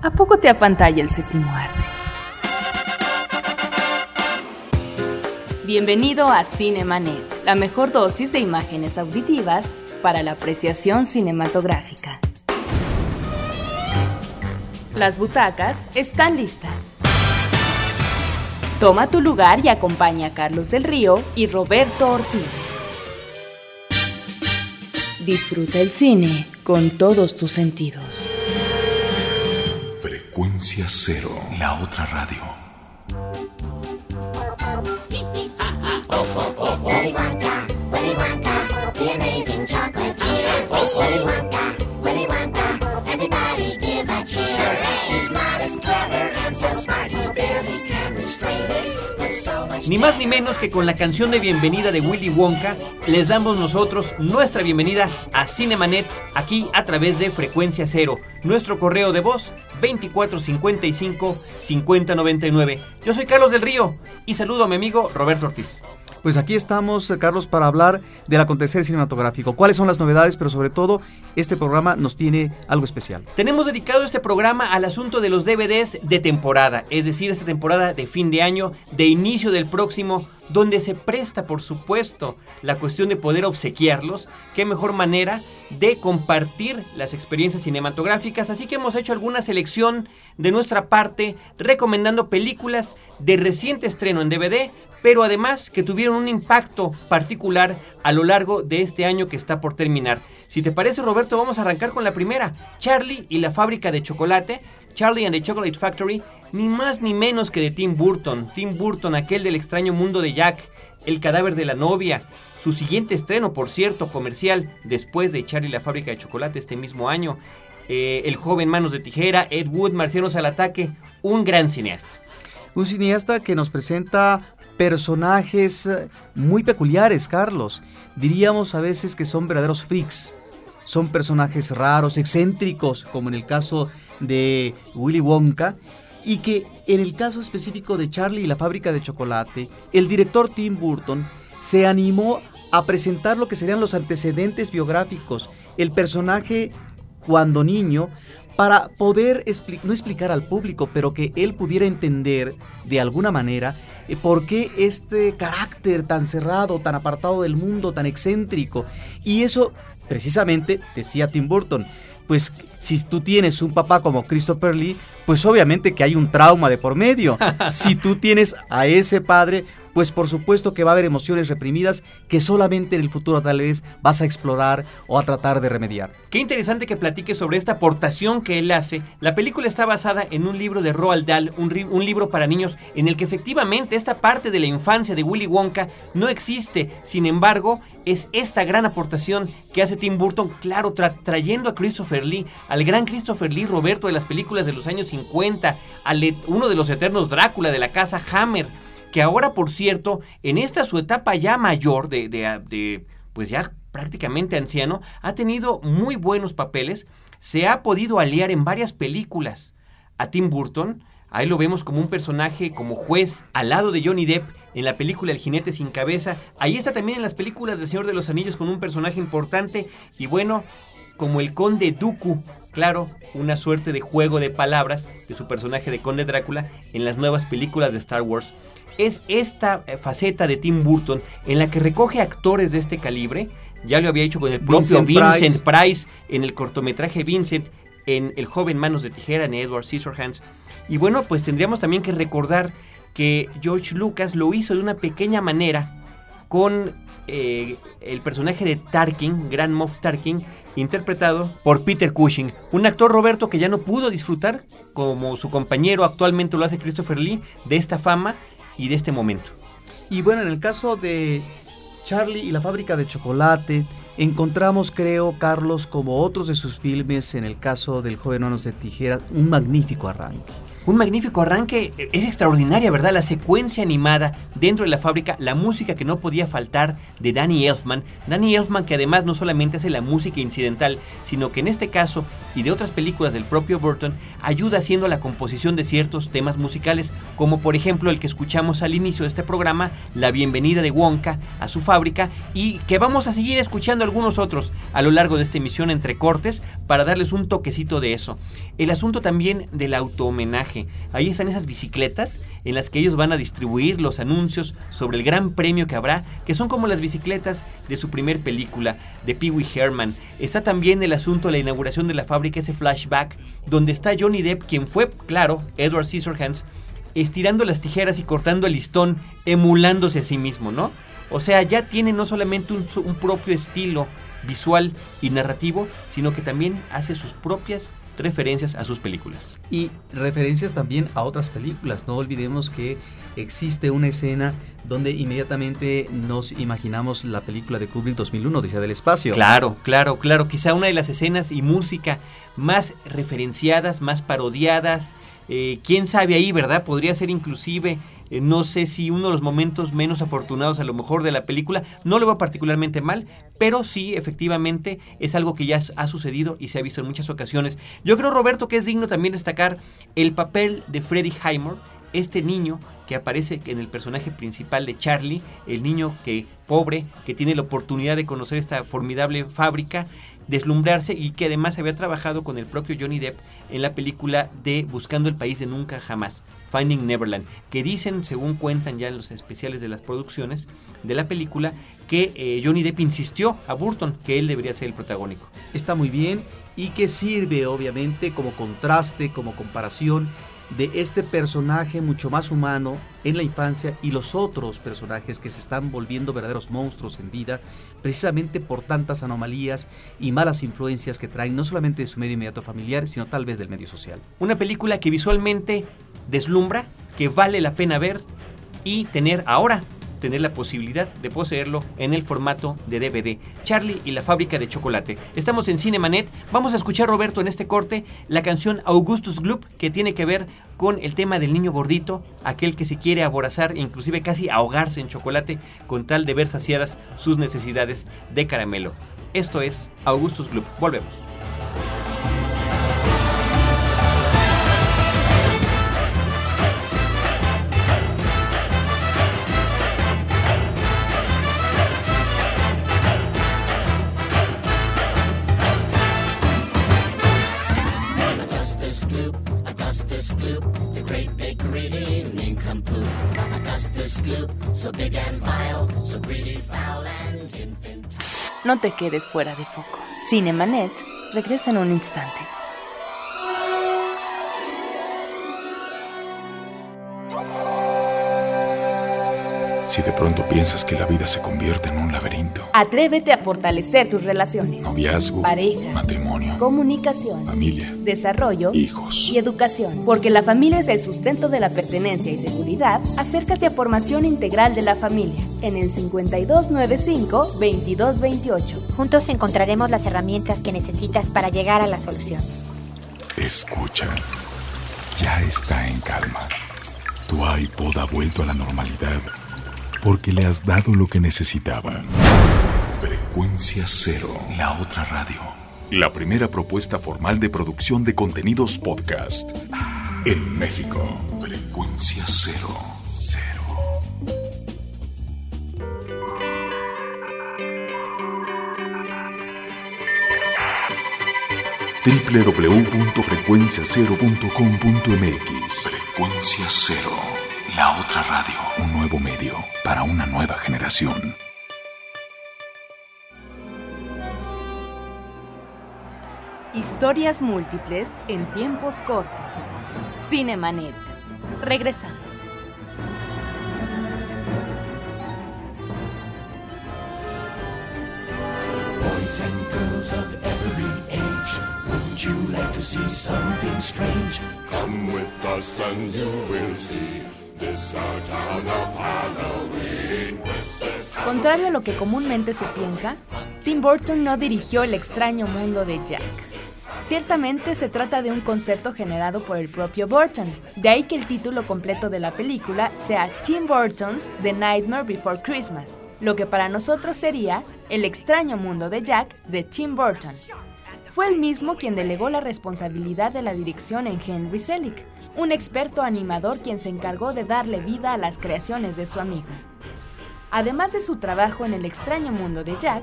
¿A poco te apantalla el séptimo arte? Bienvenido a Cinemanet, la mejor dosis de imágenes auditivas para la apreciación cinematográfica. Las butacas están listas. Toma tu lugar y acompaña a Carlos del Río y Roberto Ortiz. Disfruta el cine con todos tus sentidos. Frecuencia cero, la otra radio. Ni más ni menos que con la canción de bienvenida de Willy Wonka, les damos nosotros nuestra bienvenida a Cinemanet aquí a través de Frecuencia Cero. Nuestro correo de voz 2455 5099. Yo soy Carlos del Río y saludo a mi amigo Roberto Ortiz. Pues aquí estamos, eh, Carlos, para hablar del acontecer cinematográfico. ¿Cuáles son las novedades? Pero sobre todo, este programa nos tiene algo especial. Tenemos dedicado este programa al asunto de los DVDs de temporada, es decir, esta temporada de fin de año, de inicio del próximo, donde se presta, por supuesto, la cuestión de poder obsequiarlos. Qué mejor manera de compartir las experiencias cinematográficas. Así que hemos hecho alguna selección de nuestra parte, recomendando películas de reciente estreno en DVD, pero además que tuvieron un impacto particular a lo largo de este año que está por terminar. Si te parece, Roberto, vamos a arrancar con la primera, Charlie y la fábrica de chocolate, Charlie and the Chocolate Factory, ni más ni menos que de Tim Burton, Tim Burton, aquel del extraño mundo de Jack, El cadáver de la novia, su siguiente estreno, por cierto, comercial, después de Charlie la fábrica de chocolate este mismo año, eh, El joven manos de tijera, Ed Wood, Marcianos al ataque, un gran cineasta. Un cineasta que nos presenta personajes eh, muy peculiares, Carlos. Diríamos a veces que son verdaderos freaks. Son personajes raros, excéntricos, como en el caso de Willy Wonka. Y que en el caso específico de Charlie y la fábrica de chocolate, el director Tim Burton se animó a presentar lo que serían los antecedentes biográficos. El personaje cuando niño para poder expli- no explicar al público, pero que él pudiera entender de alguna manera eh, por qué este carácter tan cerrado, tan apartado del mundo, tan excéntrico. Y eso, precisamente, decía Tim Burton, pues si tú tienes un papá como Christopher Lee, pues obviamente que hay un trauma de por medio. si tú tienes a ese padre, pues por supuesto que va a haber emociones reprimidas que solamente en el futuro tal vez vas a explorar o a tratar de remediar. Qué interesante que platique sobre esta aportación que él hace. La película está basada en un libro de Roald Dahl, un, libro para niños, en el que efectivamente esta parte de la infancia de Willy Wonka no existe. Sin embargo, es esta gran aportación que hace Tim Burton, claro, tra- trayendo a Christopher Lee, al gran Christopher Lee Roberto de las películas de los años 50, al uno de los eternos Drácula de la casa Hammer, que ahora, por cierto, en esta su etapa ya mayor de, pues ya prácticamente anciano, ha tenido muy buenos papeles, se ha podido aliar en varias películas a Tim Burton, ahí lo vemos como un personaje, como juez, al lado de Johnny Depp en la película El jinete sin cabeza, ahí está también en las películas del Señor de los Anillos con un personaje importante. Y bueno, como el conde Dooku, claro, una suerte de juego de palabras de su personaje de conde Drácula en las nuevas películas de Star Wars. Es esta eh, faceta de Tim Burton en la que recoge actores de este calibre, ya lo había hecho con el propio Vincent Vincent, Price. Price. en el cortometraje Vincent, en El joven manos de tijera, en Edward Scissorhands. Y bueno, pues tendríamos también que recordar que George Lucas lo hizo de una pequeña manera con eh, el personaje de Tarkin, Grand Moff Tarkin, interpretado por Peter Cushing, un actor Roberto que ya no pudo disfrutar, como su compañero actualmente lo hace Christopher Lee, de esta fama y de este momento. Y bueno, en el caso de Charlie y la fábrica de chocolate, encontramos, creo, Carlos, como otros de sus filmes, en el caso del joven Manos de Tijeras, un magnífico arranque. Un magnífico arranque, es extraordinaria, ¿verdad? La secuencia animada dentro de la fábrica, la música que no podía faltar de Danny Elfman. Danny Elfman que además no solamente hace la música incidental, sino que en este caso y de otras películas del propio Burton, ayuda haciendo la composición de ciertos temas musicales, como por ejemplo el que escuchamos al inicio de este programa, La bienvenida de Wonka a su fábrica, y que vamos a seguir escuchando algunos otros a lo largo de esta emisión entre cortes para darles un toquecito de eso. El asunto también del Ahí están esas bicicletas en las que ellos van a distribuir los anuncios sobre el gran premio que habrá, que son como las bicicletas de su primer película, de Pee Wee Herman. Está también el asunto de la inauguración de la fábrica, ese flashback, donde está Johnny Depp, quien fue, claro, Edward Scissorhands, estirando las tijeras y cortando el listón, emulándose a sí mismo, ¿no? O sea, ya tiene no solamente un propio estilo visual y narrativo, sino que también hace sus propias referencias a sus películas. Y referencias también a otras películas. No olvidemos que existe una escena donde inmediatamente nos imaginamos la película de Kubrick 2001, Odisea del Espacio. Claro, claro, claro. Quizá una de las escenas y música más referenciadas, más parodiadas. Eh, Quién sabe ahí, ¿verdad? Podría ser inclusive eh, no sé si uno de los momentos menos afortunados a lo mejor de la película, no lo veo particularmente mal, pero sí, efectivamente, es algo que ya ha sucedido y se ha visto en muchas ocasiones. Yo creo, Roberto, que es digno también destacar el papel de Freddie Highmore, este niño que aparece en el personaje principal de Charlie, el niño que pobre, que tiene la oportunidad de conocer esta formidable fábrica deslumbrarse y que además había trabajado con el propio Johnny Depp en la película de Buscando el País de Nunca Jamás, Finding Neverland, que dicen, según cuentan ya en los especiales de las producciones de la película, que eh, Johnny Depp insistió a Burton que él debería ser el protagónico. Está muy bien y que sirve obviamente como contraste, como comparación de este personaje mucho más humano en la infancia y los otros personajes que se están volviendo verdaderos monstruos en vida, precisamente por tantas anomalías y malas influencias que traen no solamente de su medio inmediato familiar, sino tal vez del medio social. Una película que visualmente deslumbra, que vale la pena ver y tener ahora tener la posibilidad de poseerlo en el formato de DVD. Charlie y la fábrica de chocolate. Estamos en Cinemanet. Vamos a escuchar, Roberto, en este corte la canción Augustus Gloop, que tiene que ver con el tema del niño gordito, aquel que se quiere aborazar, inclusive casi ahogarse en chocolate, con tal de ver saciadas sus necesidades de caramelo. Esto es Augustus Gloop. Volvemos. No te quedes fuera de foco. Cinemanet regresa en un instante. Si de pronto piensas que la vida se convierte en un laberinto, Atrévete a fortalecer tus relaciones. noviazgo, Pareja. matrimonio, Comunicación, familia, desarrollo hijos. y educación. Porque la familia es el sustento de la pertenencia y seguridad, acércate a Formación Integral de la Familia en el 5295-2228. Juntos encontraremos las herramientas que necesitas para llegar a la solución. Escucha, ya está en calma. Tu iPod ha vuelto a la normalidad porque le has dado lo que necesitaba. Frecuencia Cero, la otra radio. La primera propuesta formal de producción de contenidos podcast en México. Frecuencia Cero. Cero. www.frecuenciacero.com.mx Frecuencia Cero, la otra radio. Un nuevo medio para una nueva generación. Historias múltiples en tiempos cortos. Cinemanet. Regresamos. Boys and girls of every age, would you like to see something strange? Come with us and you will see. Contrario a lo que comúnmente se piensa, Tim Burton no dirigió El extraño mundo de Jack. Ciertamente se trata de un concepto generado por el propio Burton, de ahí que el título completo de la película sea Tim Burton's The Nightmare Before Christmas, lo que para nosotros sería El extraño mundo de Jack de Tim Burton. Fue el mismo quien delegó la responsabilidad de la dirección en Henry Selick, un experto animador quien se encargó de darle vida a las creaciones de su amigo. Además de su trabajo en El extraño mundo de Jack,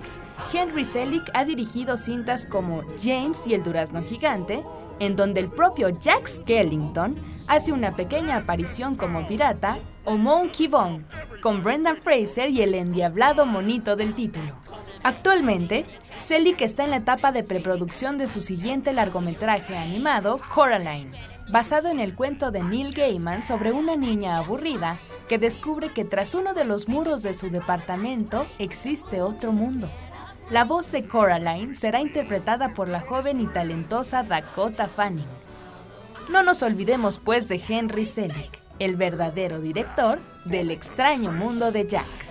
Henry Selick ha dirigido cintas como James y el durazno gigante, en donde el propio Jack Skellington hace una pequeña aparición como pirata, o Monkey Bone, con Brendan Fraser y el endiablado monito del título. Actualmente, Selick está en la etapa de preproducción de su siguiente largometraje animado, Coraline, basado en el cuento de Neil Gaiman sobre una niña aburrida que descubre que tras uno de los muros de su departamento existe otro mundo. La voz de Coraline será interpretada por la joven y talentosa Dakota Fanning. No nos olvidemos pues de Henry Selick, el verdadero director del extraño mundo de Jack.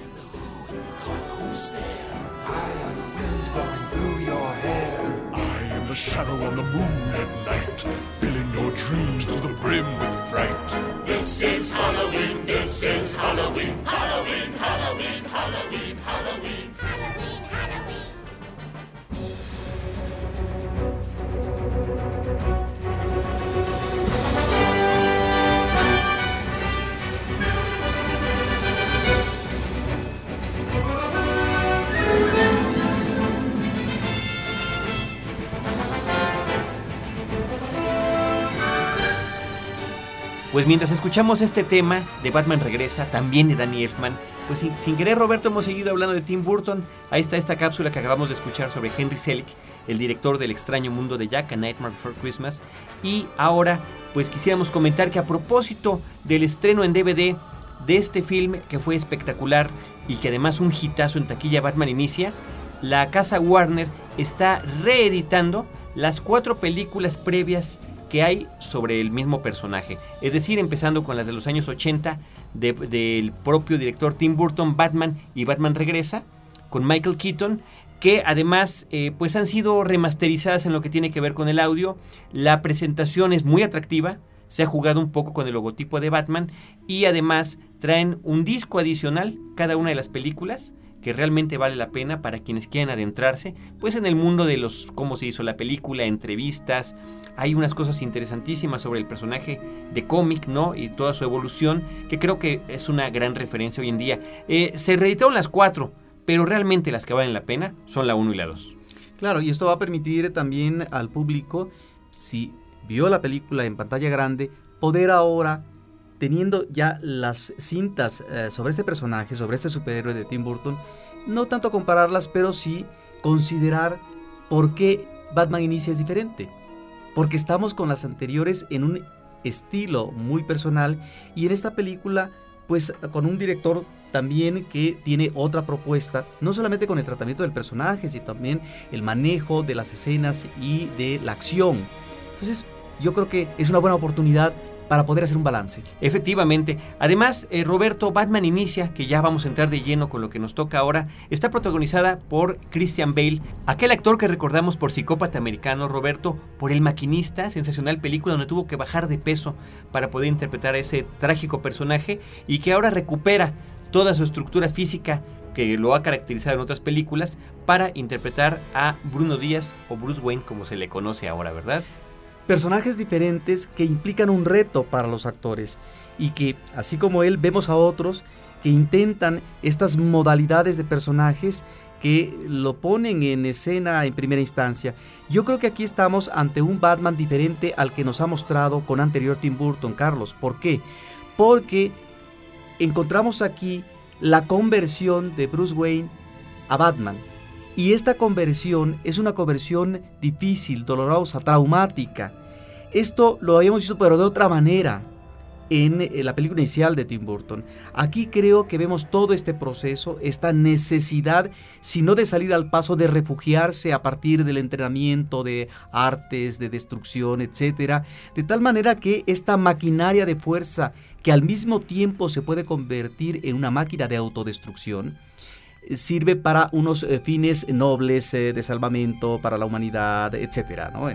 Shadow on the moon at night, filling your dreams to the brim with fright. This is Halloween, this is Halloween, Halloween, Halloween, Halloween. Pues mientras escuchamos este tema de Batman Regresa, también de Danny Elfman, pues sin, querer Roberto hemos seguido hablando de Tim Burton. Ahí está esta cápsula que acabamos de escuchar sobre Henry Selick, el director del extraño mundo de Jack, A Nightmare Before Christmas. Y ahora pues quisiéramos comentar que a propósito del estreno en DVD de este film que fue espectacular y que además un hitazo en taquilla Batman Inicia, la casa Warner está reeditando las cuatro películas previas hay sobre el mismo personaje. Es decir, empezando con las de los años 80 de- del propio director Tim Burton, Batman y Batman Regresa, con Michael Keaton, que además eh, pues han sido remasterizadas en lo que tiene que ver con el audio. La presentación es muy atractiva, se ha jugado un poco con el logotipo de Batman y además traen un disco adicional cada una de las películas que realmente vale la pena para quienes quieran adentrarse, pues en el mundo de los cómo se hizo la película, entrevistas, hay unas cosas interesantísimas sobre el personaje de cómic, ¿no? Y toda su evolución, que creo que es una gran referencia hoy en día. Eh, se reeditaron las cuatro, pero realmente las que valen la pena son la 1 y la 2. Claro, y esto va a permitir también al público, si vio la película en pantalla grande, poder ahora, teniendo ya las cintas eh, sobre este personaje, sobre este superhéroe de Tim Burton, no tanto compararlas, pero sí considerar por qué Batman Inicia es diferente. Porque estamos con las anteriores en un estilo muy personal y en esta película pues con un director también que tiene otra propuesta, no solamente con el tratamiento del personaje, sino también el manejo de las escenas y de la acción. Entonces, yo creo que es una buena oportunidad para poder hacer un balance. Efectivamente. Además, eh, Roberto, Batman Inicia, que ya vamos a entrar de lleno con lo que nos toca ahora, está protagonizada por Christian Bale, aquel actor que recordamos por Psicópata Americano, Roberto, por El Maquinista, sensacional película donde tuvo que bajar de peso para poder interpretar a ese trágico personaje y que ahora recupera toda su estructura física que lo ha caracterizado en otras películas para interpretar a Bruno Díaz o Bruce Wayne como se le conoce ahora, ¿verdad? Personajes diferentes que implican un reto para los actores y que, así como él, vemos a otros que intentan estas modalidades de personajes que lo ponen en escena en primera instancia. Yo creo que aquí estamos ante un Batman diferente al que nos ha mostrado con anterior Tim Burton, Carlos. ¿Por qué? Porque encontramos aquí la conversión de Bruce Wayne a Batman. Y esta conversión es una conversión difícil, dolorosa, traumática. Esto lo habíamos visto pero de otra manera en eh, la película inicial de Tim Burton. Aquí creo que vemos todo este proceso, esta necesidad, si no de salir al paso, de refugiarse a partir del entrenamiento de artes, de destrucción, etc. De tal manera que esta maquinaria de fuerza que al mismo tiempo se puede convertir en una máquina de autodestrucción, sirve para unos eh, fines nobles eh, de salvamento para la humanidad, etcétera, ¿no?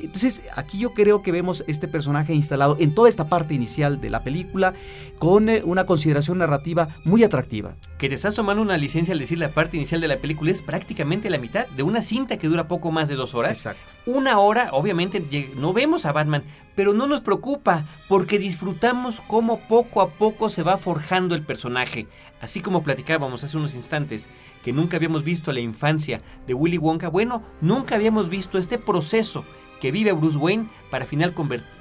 Entonces, aquí yo creo que vemos este personaje instalado en toda esta parte inicial de la película con eh, una consideración narrativa muy atractiva. Que te estás tomando una licencia al decir la parte inicial de la película es prácticamente la mitad de una cinta que dura poco más de dos horas. Exacto. Una hora, obviamente, no vemos a Batman, pero no nos preocupa porque disfrutamos cómo poco a poco se va forjando el personaje. Así como platicábamos hace unos instantes que nunca habíamos visto la infancia de Willy Wonka, bueno, nunca habíamos visto este proceso que vive Bruce Wayne para, final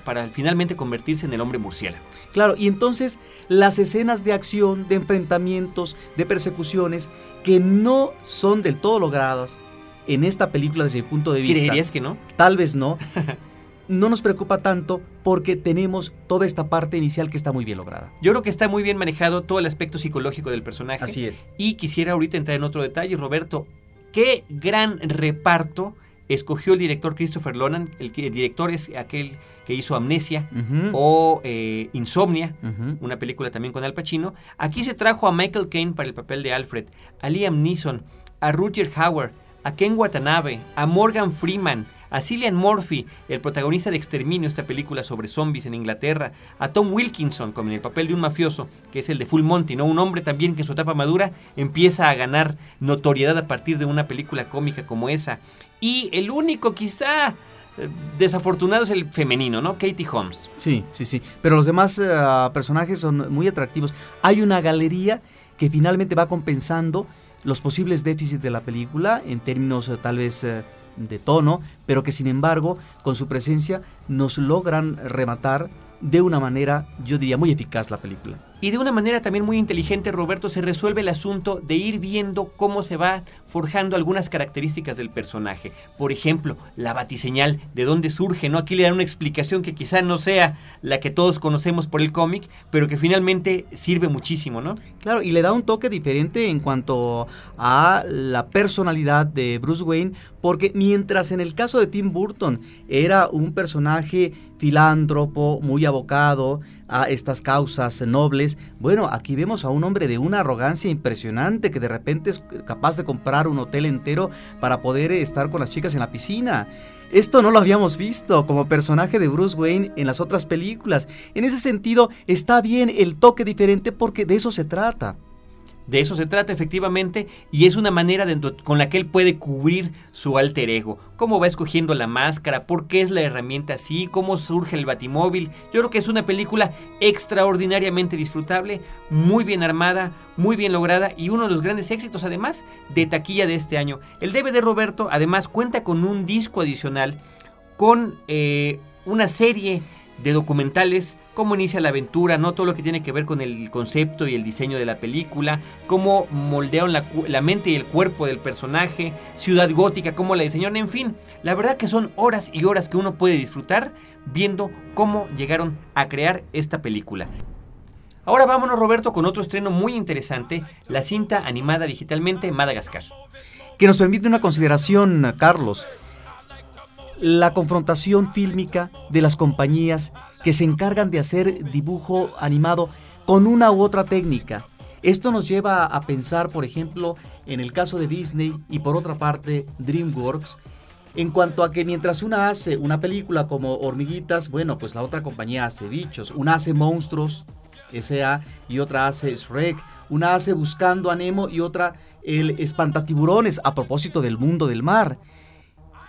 para finalmente convertirse en el hombre murciélago. Claro, y entonces las escenas de acción, de enfrentamientos, de persecuciones, que no son del todo logradas en esta película desde mi punto de vista. ¿Creerías que no? Tal vez no. No nos preocupa tanto porque tenemos toda esta parte inicial que está muy bien lograda. Yo creo que está muy bien manejado todo el aspecto psicológico del personaje. Así es. Y quisiera ahorita entrar en otro detalle, Roberto. Qué gran reparto escogió el director Christopher Nolan. El, que- el director es aquel que hizo Amnesia o eh, Insomnia, una película también con Al Pacino. Aquí se trajo a Michael Caine para el papel de Alfred, a Liam Neeson, a Roger Howard, a Ken Watanabe, a Morgan Freeman, a Cillian Murphy, el protagonista de Exterminio, esta película sobre zombies en Inglaterra, a Tom Wilkinson, como en el papel de un mafioso, que es el de Full Monty, ¿no? Un hombre también que en su etapa madura empieza a ganar notoriedad a partir de una película cómica como esa. Y el único quizá eh, desafortunado es el femenino, ¿no? Katie Holmes. Sí, sí, sí. Pero los demás eh, personajes son muy atractivos. Hay una galería que finalmente va compensando los posibles déficits de la película en términos eh, tal vez de tono, pero que sin embargo con su presencia nos logran rematar de una manera, yo diría, muy eficaz la película. Y de una manera también muy inteligente, Roberto, se resuelve el asunto de ir viendo cómo se va forjando algunas características del personaje. Por ejemplo, la batiseñal, de dónde surge, ¿no? Aquí le dan una explicación que quizá no sea la que todos conocemos por el cómic, pero que finalmente sirve muchísimo, ¿no? Claro, y le da un toque diferente en cuanto a la personalidad de Bruce Wayne, porque mientras en el caso de Tim Burton era un personaje filántropo, muy abocado a estas causas nobles, bueno, aquí vemos a un hombre de una arrogancia impresionante que de repente es capaz de comprar un hotel entero para poder eh, estar con las chicas en la piscina. Esto no lo habíamos visto como personaje de Bruce Wayne en las otras películas. En ese sentido, está bien el toque diferente porque de eso se trata. De eso se trata efectivamente y es una manera con la que él puede cubrir su alter ego. Cómo va escogiendo la máscara, por qué es la herramienta así, cómo surge el batimóvil. Yo creo que es una película extraordinariamente disfrutable, muy bien armada, muy bien lograda y uno de los grandes éxitos además de taquilla de este año. El DVD Roberto además cuenta con un disco adicional con eh, una serie de documentales, cómo inicia la aventura, no todo lo que tiene que ver con el concepto y el diseño de la película, cómo moldearon la, la mente y el cuerpo del personaje, Ciudad Gótica, cómo la diseñaron, en fin, la verdad que son horas y horas que uno puede disfrutar viendo cómo llegaron a crear esta película. Ahora vámonos Roberto con otro estreno muy interesante, la cinta animada digitalmente Madagascar. que nos permite una consideración, Carlos. La confrontación fílmica de las compañías que se encargan de hacer dibujo animado con una u otra técnica. Esto nos lleva a pensar, por ejemplo, en el caso de Disney y por otra parte DreamWorks, en cuanto a que mientras una hace una película como Hormiguitas, bueno, pues la otra compañía hace bichos, una hace monstruos, S.A. y otra hace Shrek, una hace Buscando a Nemo y otra el Espantatiburones a propósito del mundo del mar.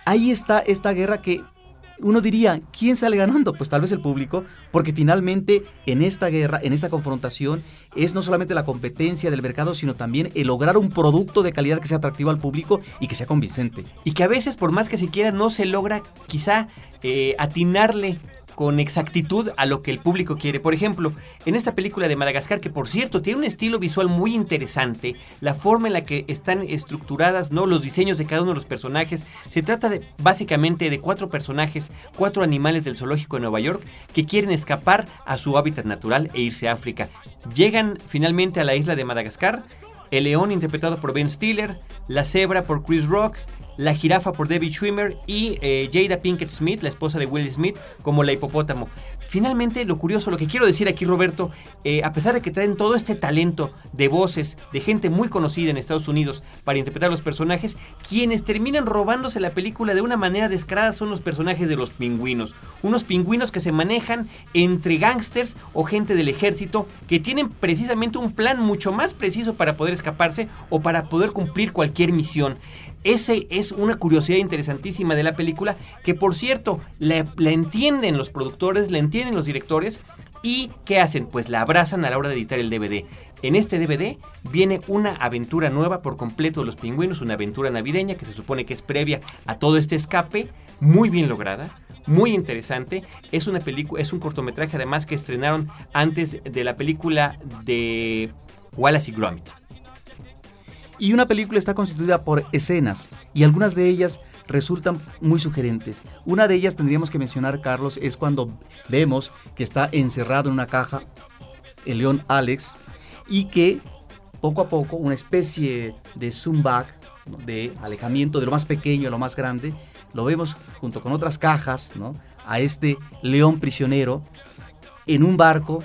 Ahí está esta guerra que uno diría, ¿quién sale ganando? Pues tal vez el público, porque finalmente en esta guerra, en esta confrontación, es no solamente la competencia del mercado, sino también el lograr un producto de calidad que sea atractivo al público y que sea convincente. y que a veces por más que se quiera no se logra quizá eh, atinarle con exactitud a lo que el público quiere. Por ejemplo, en esta película de Madagascar, que por cierto tiene un estilo visual muy interesante, la forma en la que están estructuradas, ¿no? Los diseños de cada uno de los personajes. Se trata de básicamente de cuatro personajes, cuatro animales del zoológico de Nueva York que quieren escapar a su hábitat natural e irse a África. Llegan finalmente a la isla de Madagascar. El león interpretado por Ben Stiller, la cebra por Chris Rock La jirafa por David Schwimmer y eh, Jada Pinkett Smith, la esposa de Will Smith, como la hipopótamo. Finalmente, lo curioso, lo que quiero decir aquí, Roberto, eh, a pesar de que traen todo este talento de voces, de gente muy conocida en Estados Unidos para interpretar los personajes, quienes terminan robándose la película de una manera descarada son los personajes de los pingüinos. Unos pingüinos que se manejan entre gángsters o gente del ejército que tienen precisamente un plan mucho más preciso para poder escaparse o para poder cumplir cualquier misión. Ese es una curiosidad interesantísima de la película que por cierto la, la entienden los productores, la entienden los directores y ¿qué hacen? Pues la abrazan a la hora de editar el DVD. En este DVD viene una aventura nueva por completo de los pingüinos, una aventura navideña que se supone que es previa a todo este escape, muy bien lograda, muy interesante. Es una película, es un cortometraje además que estrenaron antes de la película de Wallace y Gromit. Y una película está constituida por escenas y algunas de ellas resultan muy sugerentes. Una de ellas tendríamos que mencionar, Carlos, es cuando vemos que está encerrado en una caja el león Alex y que poco a poco una especie de zoom back, de alejamiento de lo más pequeño a lo más grande, lo vemos junto con otras cajas, ¿no? a este león prisionero en un barco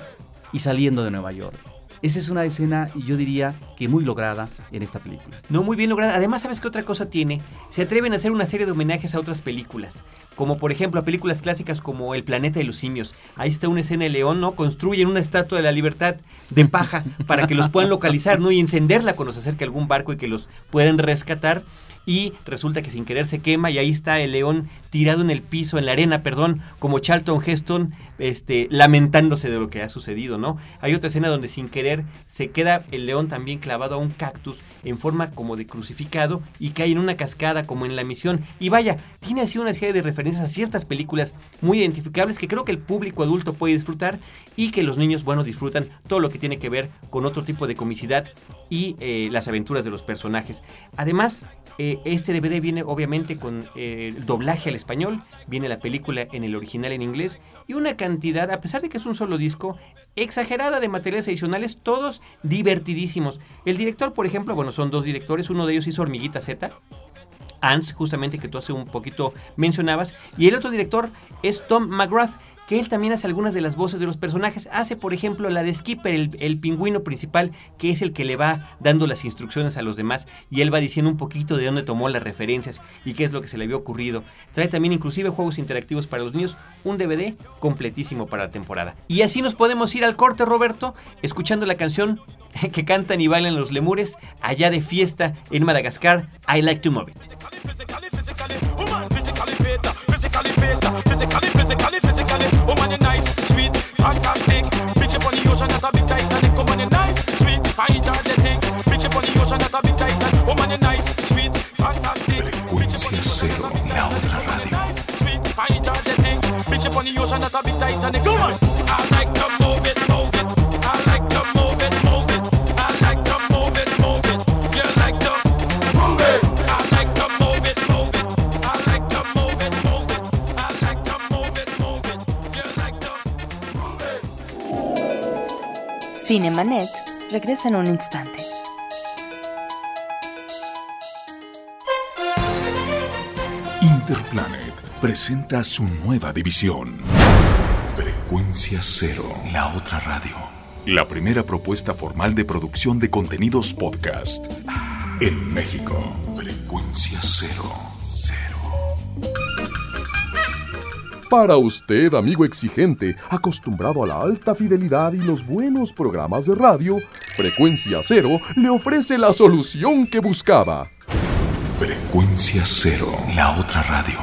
y saliendo de Nueva York. Esa es una escena, yo diría, que muy lograda en esta película. No, muy bien lograda. Además, ¿sabes qué otra cosa tiene? Se atreven a hacer una serie de homenajes a otras películas. Como por ejemplo a películas clásicas como El planeta de los simios. Ahí está una escena de león, ¿no? Construyen una estatua de la libertad de paja para que los puedan localizar, ¿no? Y encenderla cuando se acerque algún barco y que los puedan rescatar. Y resulta que sin querer se quema y ahí está el león tirado en el piso, en la arena, perdón, como Charlton Heston, este, lamentándose de lo que ha sucedido, ¿no? Hay otra escena donde sin querer se queda el león también clavado a un cactus en forma como de crucificado y cae en una cascada como en la misión. Y vaya, tiene así una serie de referencias a ciertas películas muy identificables que creo que el público adulto puede disfrutar y que los niños, bueno, disfrutan todo lo que tiene que ver con otro tipo de comicidad y eh, las aventuras de los personajes. Además, eh, este DVD viene obviamente con eh, el doblaje al español, viene la película en el original en inglés y una cantidad, a pesar de que es un solo disco, exagerada de materiales adicionales, todos divertidísimos. El director, por ejemplo, bueno, son dos directores, uno de ellos hizo Hormiguita Z, Ants, justamente que tú hace un poquito mencionabas, y el otro director es Tom McGrath, que él también hace algunas de las voces de los personajes. Hace, por ejemplo, la de Skipper, el, el pingüino principal, que es el que le va dando las instrucciones a los demás y él va diciendo un poquito de dónde tomó las referencias y qué es lo que se le había ocurrido. Trae también inclusive juegos interactivos para los niños, un DVD completísimo para la temporada. Y así nos podemos ir al corte, Roberto, escuchando la canción que cantan y bailan los lemures allá de fiesta en Madagascar, I Like to Move It. Musically, physically, woman oh, is nice, sweet, fantastic. Bitch upon the ocean, not a big Titanic. Oh, woman is oh, nice, sweet, fantastic. Bitch upon the ocean, not a big Titanic. Woman is nice, sweet, fantastic. Frecuencia cero, la otra radio. Sweet, fantastic. Bitch the ocean, not a big Titanic. Come on, I like them. Cinemanet regresa en un instante. Interplanet presenta su nueva división. Frecuencia Cero, la otra radio. La primera propuesta formal de producción de contenidos podcast en México. Frecuencia Cero. Para usted, amigo exigente, acostumbrado a la alta fidelidad y los buenos programas de radio, Frecuencia Cero le ofrece la solución que buscaba. Frecuencia Cero, la otra radio.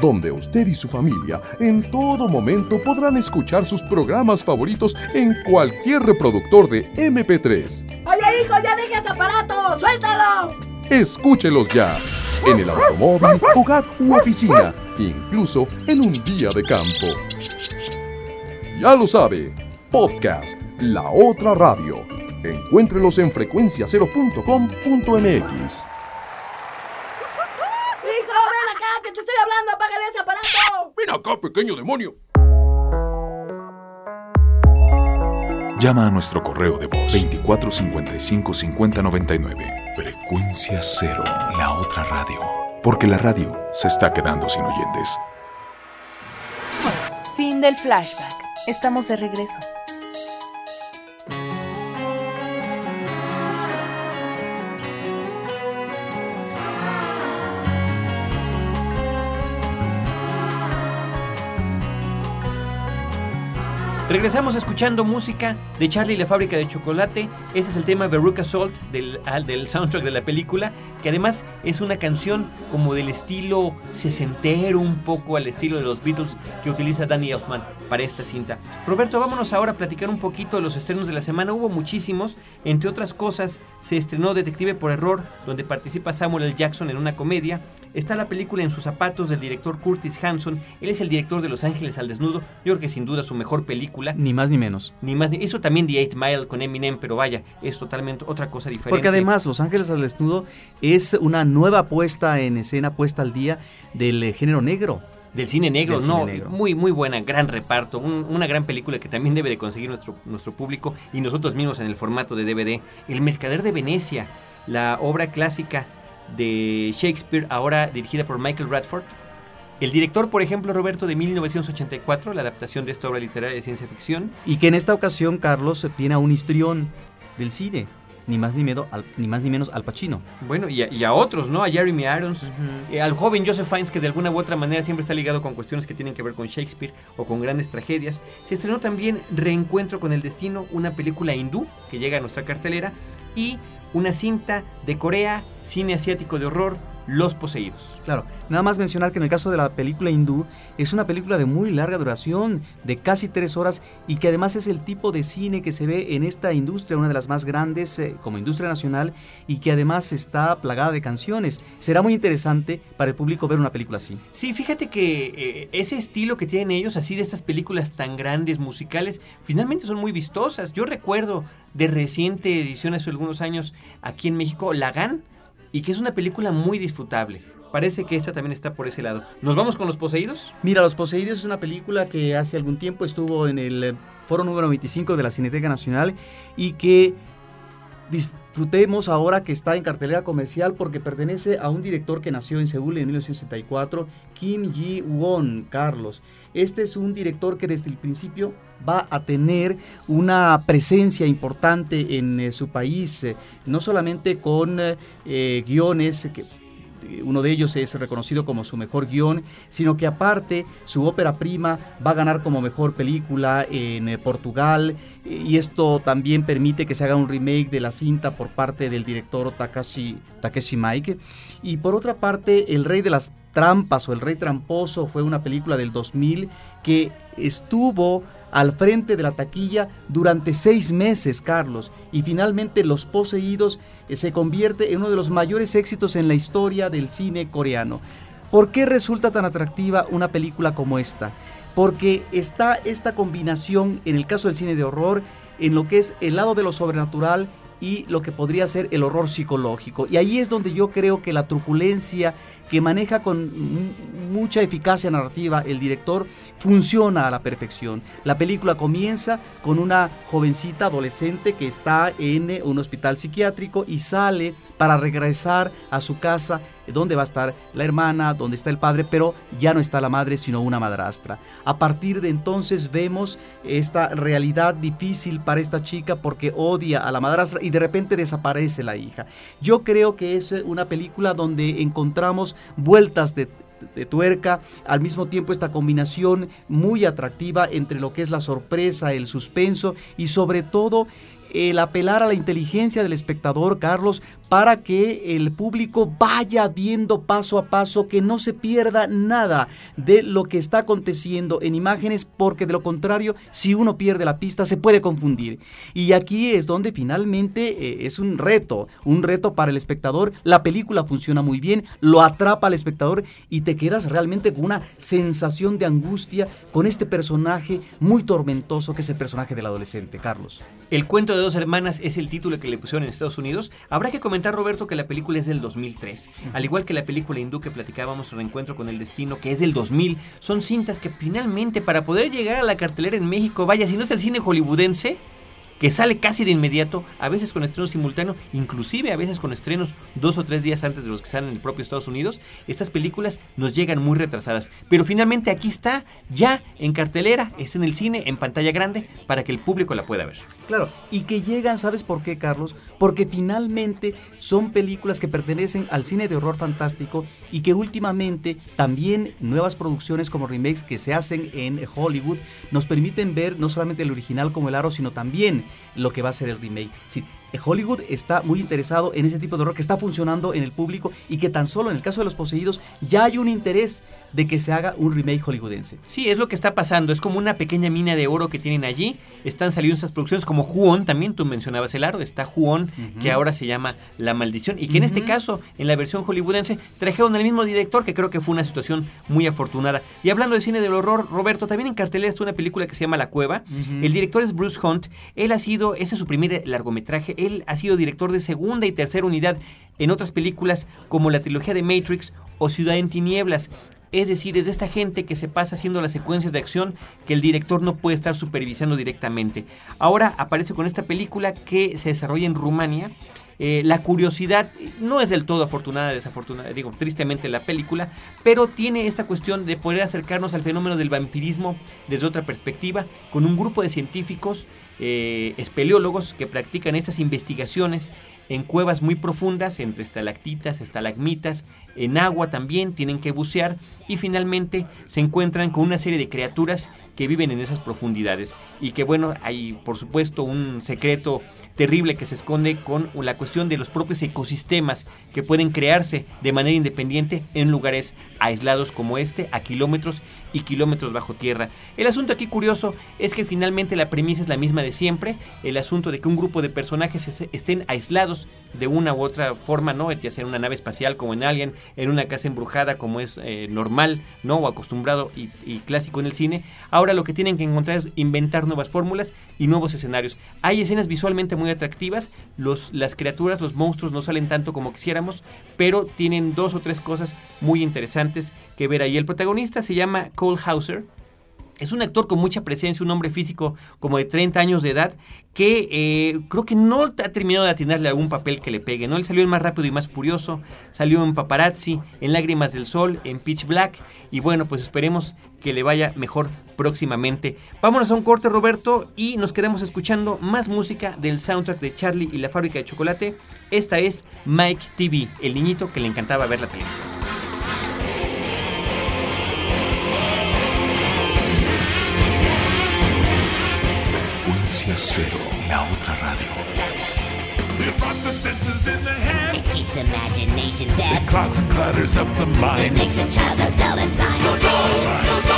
Donde usted y su familia en todo momento podrán escuchar sus programas favoritos en cualquier reproductor de MP3. Oye, hijo, ya deje ese aparato, suéltalo. Escúchelos ya. En el automóvil, hogar u oficina, incluso en un día de campo. Ya lo sabe, podcast La Otra Radio. Encuéntrelos en frecuenciacero.com.mx. Hijo, ven acá, que te estoy hablando, apágale ese aparato. Ven acá, pequeño demonio. Llama a nuestro correo de voz 2455 5099. Frecuencia cero, la otra radio. Porque la radio se está quedando sin oyentes. Fin del flashback. Estamos de regreso. Regresamos escuchando música de Charlie y la fábrica de chocolate. Ese es el tema Veruca Salt del, del soundtrack de la película, que además es una canción como del estilo sesentero, un poco al estilo de los Beatles que utiliza Danny Elfman para esta cinta. Roberto, vámonos ahora a platicar un poquito de los estrenos de la semana. Hubo muchísimos, entre otras cosas, se estrenó Detective por Error, donde participa Samuel L. Jackson en una comedia. Está la película En sus zapatos del director Curtis Hanson. Él es el director de Los Ángeles al Desnudo. Yo creo que sin duda su mejor película. Ni más ni menos. Ni más ni hizo también The Eight Mile con Eminem, pero vaya, es totalmente otra cosa diferente. Porque además Los Ángeles al Desnudo es una nueva puesta en escena, puesta al día del género negro. Del cine negro, Del no, cine negro. muy muy buena, gran reparto, un- una gran película que también debe de conseguir nuestro nuestro público y nosotros mismos en el formato de DVD. El Mercader de Venecia, la obra clásica de Shakespeare, ahora dirigida por Michael Radford. El director, por ejemplo, Roberto, de 1984, la adaptación de esta obra literaria de ciencia ficción. Y que en esta ocasión Carlos tiene a un histrión del cine, ni más ni, medo- al- ni más ni menos Al Pacino. Bueno, y a, y a otros, ¿no? A Jeremy Irons, eh, al joven Joseph Fiennes, que de alguna u otra manera siempre está ligado con cuestiones que tienen que ver con Shakespeare o con grandes tragedias. Se estrenó también Reencuentro con el Destino, una película hindú que llega a nuestra cartelera, y una cinta de Corea, cine asiático de horror, Los Poseídos. Claro, nada más mencionar que en el caso de la película hindú es una película de muy larga duración, de casi tres horas, y que además es el tipo de cine que se ve en esta industria, una de las más grandes eh, como industria nacional, y que además está plagada de canciones. Será muy interesante para el público ver una película así. Sí, fíjate que eh, ese estilo que tienen ellos, así de estas películas tan grandes, musicales, finalmente son muy vistosas. Yo recuerdo de reciente edición hace algunos años aquí en México, Lagan, y que es una película muy disfrutable. Parece que esta también está por ese lado. ¿Nos vamos con Los Poseídos? Mira, Los Poseídos es una película que hace algún tiempo estuvo en el foro número 25 de la Cineteca Nacional y que disfrutemos ahora que está en cartelera comercial porque pertenece a un director que nació en Seúl en 1964, Kim Ji-won, Carlos. Este es un director que desde el principio va a tener una presencia importante en eh, su país, eh, no solamente con eh, guiones que uno de ellos es reconocido como su mejor guion, sino que aparte su ópera prima va a ganar como mejor película en eh, Portugal y esto también permite que se haga un remake de la cinta por parte del director Takashi, Takeshi Mike. Y por otra parte, El Rey de las Trampas o El Rey Tramposo fue una película del 2000 que estuvo al frente de la taquilla durante seis meses, Carlos, y finalmente Los Poseídos eh, se convierte en uno de los mayores éxitos en la historia del cine coreano. ¿Por qué resulta tan atractiva una película como esta? Porque está esta combinación, en el caso del cine de horror, en lo que es el lado de lo sobrenatural y lo que podría ser el horror psicológico. Y ahí es donde yo creo que la truculencia que maneja con mu- mucha eficacia narrativa el director funciona a la perfección. La película comienza con una jovencita adolescente que está en eh, un hospital psiquiátrico y sale para regresar a su casa eh, donde va a estar la hermana, donde está el padre, pero ya no está la madre, sino una madrastra. A partir de entonces vemos esta realidad difícil para esta chica porque odia a la madrastra y de repente desaparece la hija. Yo creo que es eh, una película donde encontramos vueltas de de tuerca, al mismo tiempo esta combinación muy atractiva entre lo que es la sorpresa, el suspenso y sobre todo el apelar a la inteligencia del espectador, Carlos, para que el público vaya viendo paso a paso, que no se pierda nada de lo que está aconteciendo en imágenes, porque de lo contrario, si uno pierde la pista, se puede confundir. Y aquí es donde finalmente eh, es un reto, un reto para el espectador. La película funciona muy bien, lo atrapa al espectador y te quedas realmente con una sensación de angustia con este personaje muy tormentoso que es el personaje del adolescente, Carlos. El cuento dos hermanas es el título que le pusieron en Estados Unidos. Habrá que comentar, Roberto, que la película es del 2003. Al igual que la película hindú que platicábamos, Reencuentro con el Destino, que es del 2000. Son cintas que finalmente, para poder llegar a la cartelera en México, vaya, si no es el cine hollywoodense, que sale casi de inmediato, a veces con estreno simultáneo, inclusive a veces con estrenos dos o tres días antes de los que están en el propio Estados Unidos, estas películas nos llegan muy retrasadas. Pero finalmente aquí está, ya en cartelera, es en el cine, en pantalla grande, para que el público la pueda ver. Claro, y que llegan, ¿sabes por qué, Carlos? Porque finalmente son películas que pertenecen al cine de horror fantástico y que últimamente también nuevas producciones como remakes que se hacen en Hollywood nos permiten ver no solamente el original como el aro, sino también lo que va a ser el remake. Hollywood está muy interesado en ese tipo de horror que está funcionando en el público y que tan solo en el caso de los poseídos ya hay un interés de que se haga un remake hollywoodense. Sí, es lo que está pasando. Es como una pequeña mina de oro que tienen allí. Están saliendo esas producciones como Juon, también tú mencionabas el aro. Está Juon, que ahora se llama La Maldición. Y que en este caso, en la versión hollywoodense, trajeron al mismo director, que creo que fue una situación muy afortunada. Y hablando de cine del horror, Roberto, también en cartelera está una película que se llama La Cueva. El director es Bruce Hunt. Él ha sido, ese es su primer largometraje. Él ha sido director de segunda y tercera unidad en otras películas como la trilogía de Matrix o Ciudad en Tinieblas. Es decir, es de esta gente que se pasa haciendo las secuencias de acción que el director no puede estar supervisando directamente. Ahora aparece con esta película que se desarrolla en Rumania. Eh, la curiosidad no es del todo afortunada, desafortunada, digo, tristemente la película, pero tiene esta cuestión de poder acercarnos al fenómeno del vampirismo desde otra perspectiva, con un grupo de científicos eh, espeleólogos que practican estas investigaciones en cuevas muy profundas, entre estalactitas, estalagmitas, en agua también, tienen que bucear y finalmente se encuentran con una serie de criaturas que viven en esas profundidades. Y que bueno, hay por supuesto un secreto terrible que se esconde con la cuestión de los propios ecosistemas que pueden crearse de manera independiente en lugares aislados como este, a kilómetros y kilómetros bajo tierra. El asunto aquí curioso es que finalmente la premisa es la misma de siempre, el asunto de que un grupo de personajes es- estén aislados de una u otra forma, ¿no? Ya sea en una nave espacial como en Alien, en una casa embrujada como es eh, normal, ¿no? O acostumbrado y clásico en el cine. Ahora lo que tienen que encontrar es inventar nuevas fórmulas y nuevos escenarios. Hay escenas visualmente muy atractivas, las criaturas, los monstruos no salen tanto como quisiéramos, pero tienen dos o tres cosas muy interesantes que ver ahí. El protagonista se llama Cole Hauser, es un actor con mucha presencia, un hombre físico como de 30 años de edad, que eh, creo que no ha terminado de atinarle algún papel que le pegue, ¿no? Él salió en Más Rápido y Más Furioso, salió en Paparazzi, en Lágrimas del Sol, en Pitch Black, y bueno, pues esperemos que le vaya mejor próximamente. Vámonos a un corte, Roberto, y nos quedamos escuchando más música del soundtrack de Charlie y la fábrica de chocolate. Esta es Mike TV, el niñito que le encantaba ver la televisión. Frecuencia cero, la otra radio. It the senses in the head. It keeps imagination dead. It clogs and clatters up the mind. It makes a child so dull and blind. So dull, so dull.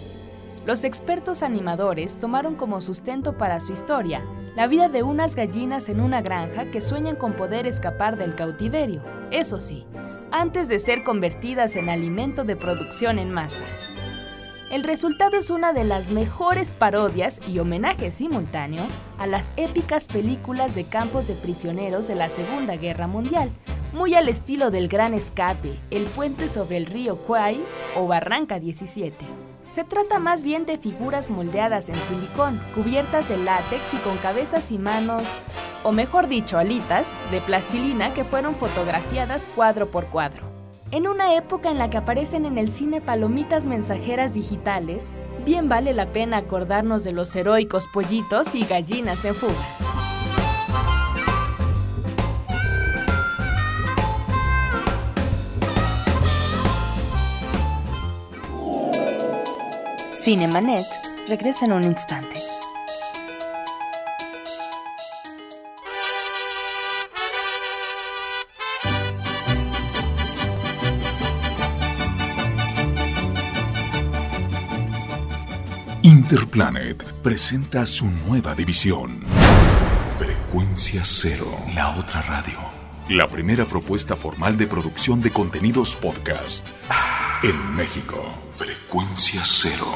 Los expertos animadores tomaron como sustento para su historia la vida de unas gallinas en una granja que sueñan con poder escapar del cautiverio, eso sí, antes de ser convertidas en alimento de producción en masa. El resultado es una de las mejores parodias y homenaje simultáneo a las épicas películas de campos de prisioneros de la Segunda Guerra Mundial, muy al estilo del Gran Escape, El Puente sobre el Río Kwai o Barranca 17. Se trata más bien de figuras moldeadas en silicón, cubiertas de látex y con cabezas y manos, o mejor dicho, alitas, de plastilina que fueron fotografiadas cuadro por cuadro. En una época en la que aparecen en el cine palomitas mensajeras digitales, bien vale la pena acordarnos de los heroicos pollitos y gallinas en fuga. Cinemanet regresa en un instante. Interplanet presenta su nueva división. Frecuencia cero, la otra radio. La primera propuesta formal de producción de contenidos podcast en México. Frecuencia cero.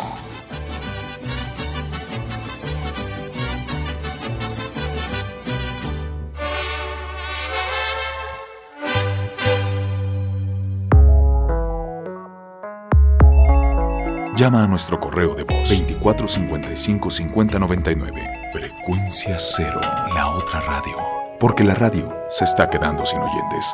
Llama a nuestro correo de voz 2455 5099. Frecuencia cero. La otra radio. Porque la radio se está quedando sin oyentes.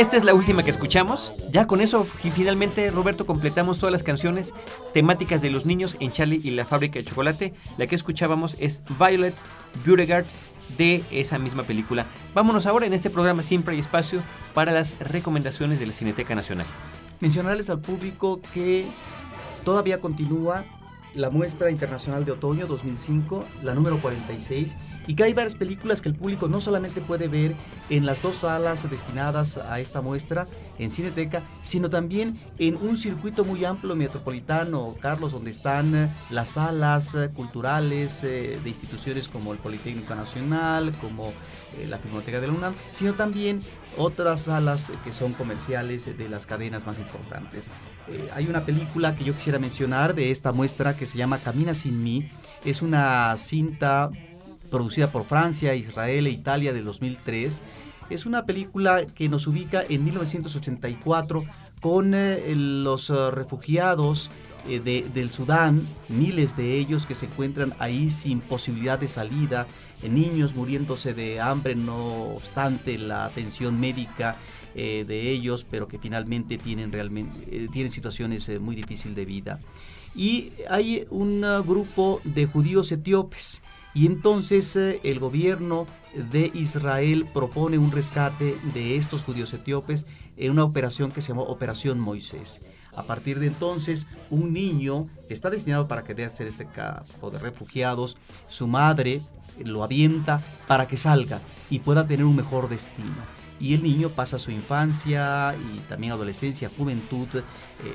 Esta es la última que escuchamos. Ya con eso, finalmente, Roberto, completamos todas las canciones temáticas de los niños en Charlie y la fábrica de chocolate. La que escuchábamos es Violet Beauregard de esa misma película. Vámonos ahora en este programa Siempre hay espacio para las recomendaciones de la Cineteca Nacional. Mencionarles al público que todavía continúa la muestra internacional de otoño 2005, la número 46, y que hay varias películas que el público no solamente puede ver en las dos salas destinadas a esta muestra en Cineteca, sino también en un circuito muy amplio metropolitano, Carlos, donde están eh, las salas eh, culturales eh, de instituciones como el Politécnico Nacional, como la Filmoteca de la UNAM, sino también otras salas que son comerciales de las cadenas más importantes. Eh, hay una película que yo quisiera mencionar de esta muestra que se llama Camina sin mí. Es una cinta producida por Francia, Israel e Italia del 2003. Es una película que nos ubica en 1984 con eh, los eh, refugiados eh, de- del Sudán, miles de ellos que se encuentran ahí sin posibilidad de salida, niños muriéndose de hambre, no obstante la atención médica de ellos, pero que finalmente tienen, realmente, tienen situaciones muy difíciles de vida. Y hay un grupo de judíos etíopes. Y entonces eh, el gobierno de Israel propone un rescate de estos judíos etíopes en una operación que se llamó Operación Moisés. A partir de entonces, un niño que está destinado para que dé ser este campo de refugiados, su madre lo avienta para que salga y pueda tener un mejor destino y el niño pasa su infancia y también adolescencia, juventud, eh,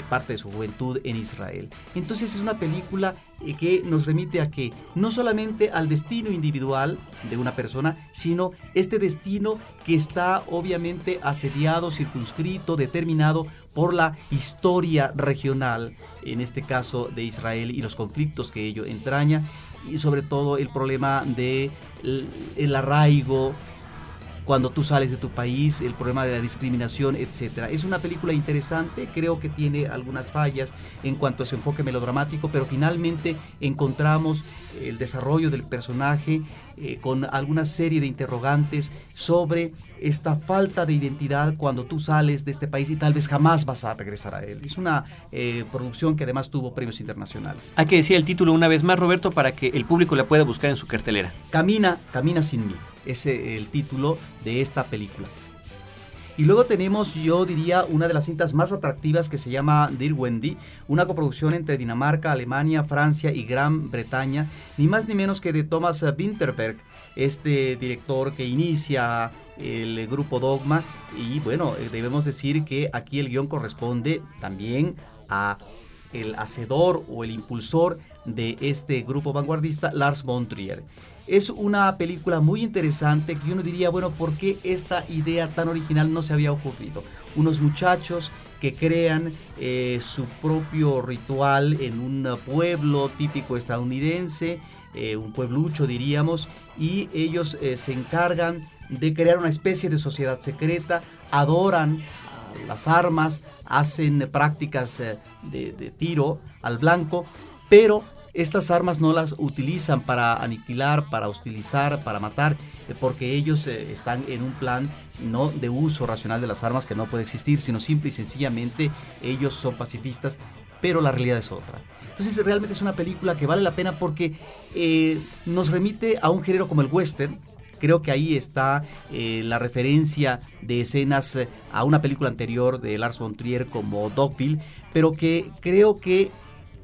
parte de su juventud en Israel. Entonces es una película eh, que nos remite a que no solamente al destino individual de una persona, sino este destino que está obviamente asediado, circunscrito, determinado por la historia regional, en este caso de Israel y los conflictos que ello entraña y sobre todo el problema de el- arraigo cuando tú sales de tu país, el problema de la discriminación, etcétera. Es una película interesante, creo que tiene algunas fallas en cuanto a su enfoque melodramático, pero finalmente encontramos el desarrollo del personaje eh, con alguna serie de interrogantes sobre esta falta de identidad cuando tú sales de este país y tal vez jamás vas a regresar a él. Es una eh, producción que además tuvo premios internacionales. Hay que decir el título una vez más, Roberto, para que el público la pueda buscar en su cartelera. Camina, camina sin mí. Ese es el título de esta película. Y luego tenemos, yo diría, una de las cintas más atractivas que se llama Dear Wendy, una coproducción entre Dinamarca, Alemania, Francia y Gran Bretaña, ni más ni menos que de Thomas Winterberg, este director que inicia el grupo Dogma. Y bueno, eh, debemos decir que aquí el guion corresponde también a el hacedor o el impulsor de este grupo vanguardista, Lars von Trier. Es una película muy interesante que uno diría, bueno, ¿por qué esta idea tan original no se había ocurrido? Unos muchachos que crean eh, su propio ritual en un pueblo típico estadounidense, eh, un pueblucho diríamos, y ellos eh, se encargan de crear una especie de sociedad secreta, adoran las armas, hacen prácticas de tiro al blanco, pero estas armas no las utilizan para aniquilar, para hostilizar, para matar, eh, porque ellos eh, están en un plan no de uso racional de las armas que no puede existir, sino simple y sencillamente ellos son pacifistas, pero la realidad es otra. Entonces realmente es una película que vale la pena porque eh, nos remite a un género como el western, Creo que ahí está la referencia de escenas a una película anterior de Lars von Trier como Dogville, pero que creo que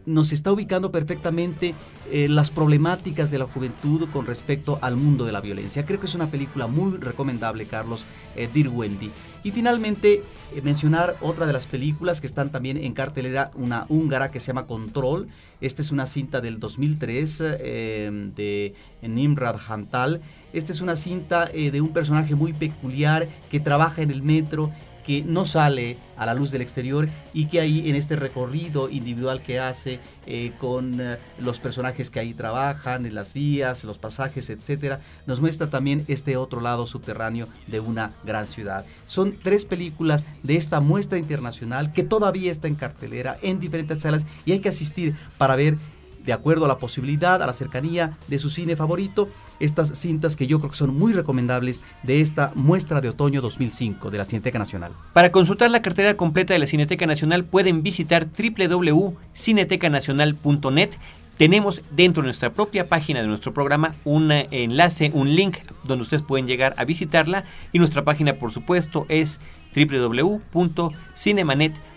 nos está ubicando perfectamente eh, las problemáticas de la juventud con respecto al mundo de la violencia. Creo que es una película muy recomendable, Carlos, eh, Dear Wendy. Y finalmente, eh, mencionar otra de las películas que están también en cartelera, una húngara que se llama Control. Esta es una cinta del 2003 eh, de Nimrod Hantal. Esta es una cinta de un personaje muy peculiar que trabaja en el metro que no sale a la luz del exterior y que ahí en este recorrido individual que hace eh, con eh, los personajes que ahí trabajan, en las vías, los pasajes, etcétera, nos muestra también este otro lado subterráneo de una gran ciudad. Son tres películas de esta muestra internacional que todavía está en cartelera en diferentes salas y hay que asistir para ver de acuerdo a la posibilidad, a la cercanía de su cine favorito, estas cintas que yo creo que son muy recomendables de esta muestra de otoño 2005 de la Cineteca Nacional. Para consultar la cartera completa de la Cineteca Nacional pueden visitar www.cinetecanacional.net. Tenemos dentro de nuestra propia página de nuestro programa un eh, enlace, un link donde ustedes pueden llegar a visitarla y nuestra página por supuesto es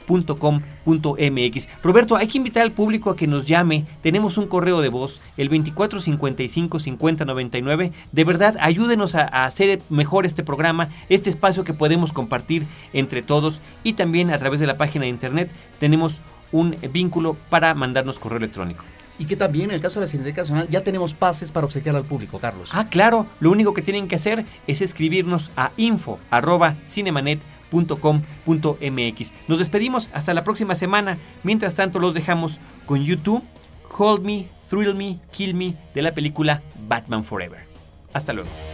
www.cinemanet.com.mx. Roberto, hay que invitar al público a que nos llame. Tenemos un correo de voz, el 2455-5099. De verdad, ayúdenos a, a, hacer mejor este programa, este espacio que podemos compartir entre todos. Y también a través de la página de internet tenemos un vínculo para mandarnos correo electrónico. Y que también en el caso de la Cineteca Nacional ya tenemos pases para obsequiar al público, Carlos. Ah, claro. Lo único que tienen que hacer es escribirnos a info.cinemanet.com.mx. Nos despedimos hasta la próxima semana. Mientras tanto, los dejamos con YouTube, Hold Me, Thrill Me, Kill Me de la película Batman Forever. Hasta luego.